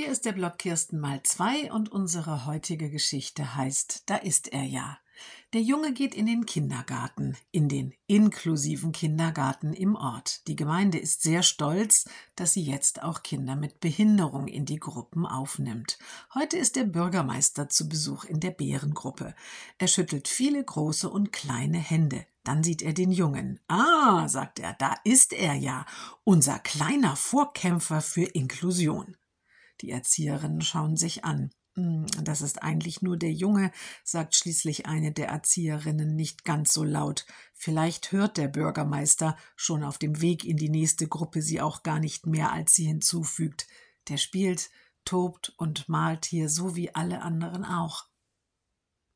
Hier ist der Blog Kirsten mal zwei und unsere heutige Geschichte heißt Da ist er ja. Der Junge geht in den Kindergarten, in den inklusiven Kindergarten im Ort. Die Gemeinde ist sehr stolz, dass sie jetzt auch Kinder mit Behinderung in die Gruppen aufnimmt. Heute ist der Bürgermeister zu Besuch in der Bärengruppe. Er schüttelt viele große und kleine Hände. Dann sieht er den Jungen. Ah, sagt er, da ist er ja, unser kleiner Vorkämpfer für Inklusion. Die Erzieherinnen schauen sich an. Hm, das ist eigentlich nur der Junge, sagt schließlich eine der Erzieherinnen nicht ganz so laut. Vielleicht hört der Bürgermeister schon auf dem Weg in die nächste Gruppe sie auch gar nicht mehr, als sie hinzufügt. Der spielt, tobt und malt hier so wie alle anderen auch.